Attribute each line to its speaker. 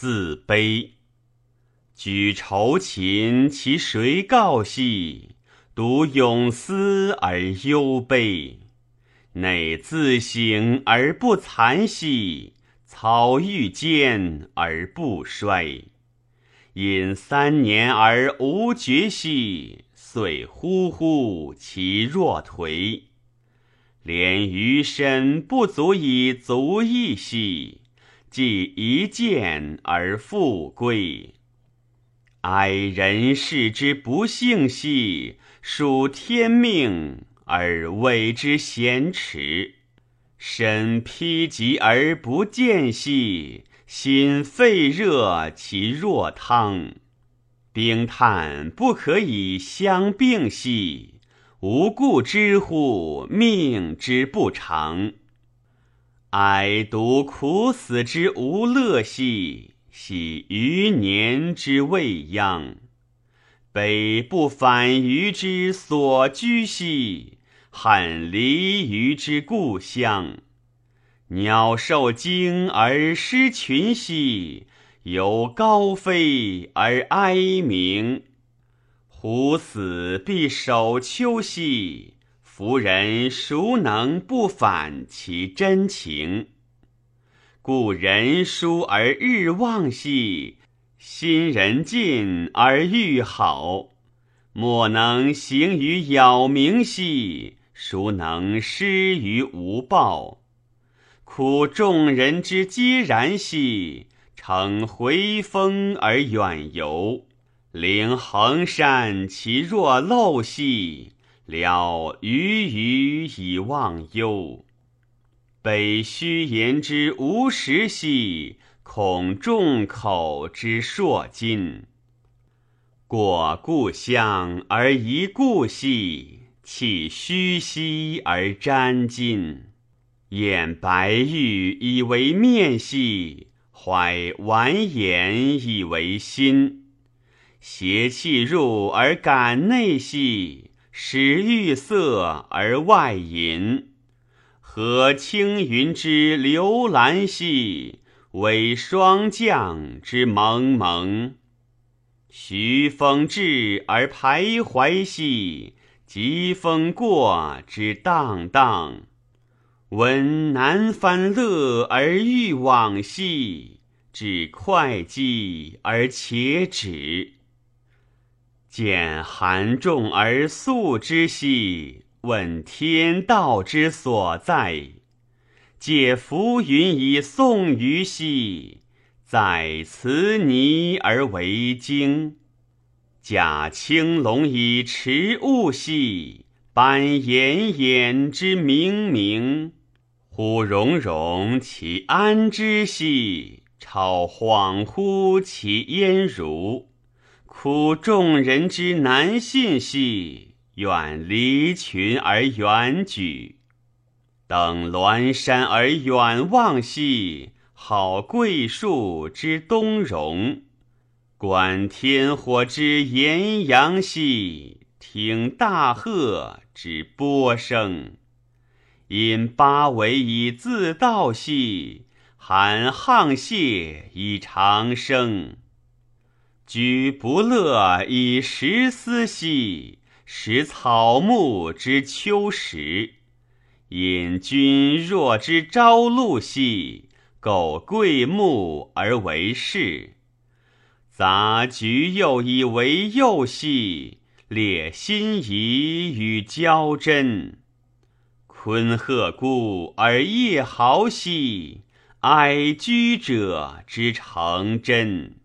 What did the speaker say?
Speaker 1: 自悲。举愁琴，其谁告兮？独咏思而忧悲。内自省而不惭兮，草欲坚而不衰。饮三年而无绝兮，遂呼呼其若颓。连余身不足以足矣兮，既一见而复归。哀人世之不幸兮，属天命而为之咸耻；身披疾而不见兮，心肺热其若汤。冰炭不可以相并兮，无故知乎命之不长。哀独苦死之无乐兮。喜余年之未央，悲不返于之所居兮，恨离于之故乡。鸟兽惊而失群兮，有高飞而哀鸣。虎死必守丘兮，夫人孰能不反其真情？故人疏而日望兮，心人近而欲好。莫能行于杳冥兮，孰能施于无报？苦众人之嗟然兮，乘回风而远游。临衡山其若陋兮，了余余以忘忧。北虚言之无实兮，恐众口之硕金。过故乡而遗故兮，弃虚兮而沾金。眼白玉以为面兮，怀完颜以为心。邪气入而感内兮，使欲色而外淫。何青云之流兰兮，为霜降之蒙蒙。徐风至而徘徊兮，疾风过之荡荡。闻南帆乐而欲往兮，至会稽而且止。见寒重而肃之兮。问天道之所在，借浮云以送鱼兮，在此泥而为经。驾青龙以驰雾兮，扮炎炎之冥冥。忽荣荣其安之兮，超恍惚其焉如。苦众人之难信兮。远离群而远举，登峦山而远望兮，好桂树之东荣；观天火之炎阳兮，听大鹤之波声。因八维以自道兮，含沆瀣以长生。居不乐以时思兮。食草木之秋实，引君若之朝露兮，苟桂木而为室。杂菊又以为釉兮，列心仪与交真。昆鹤孤而夜嚎兮，哀居者之成真。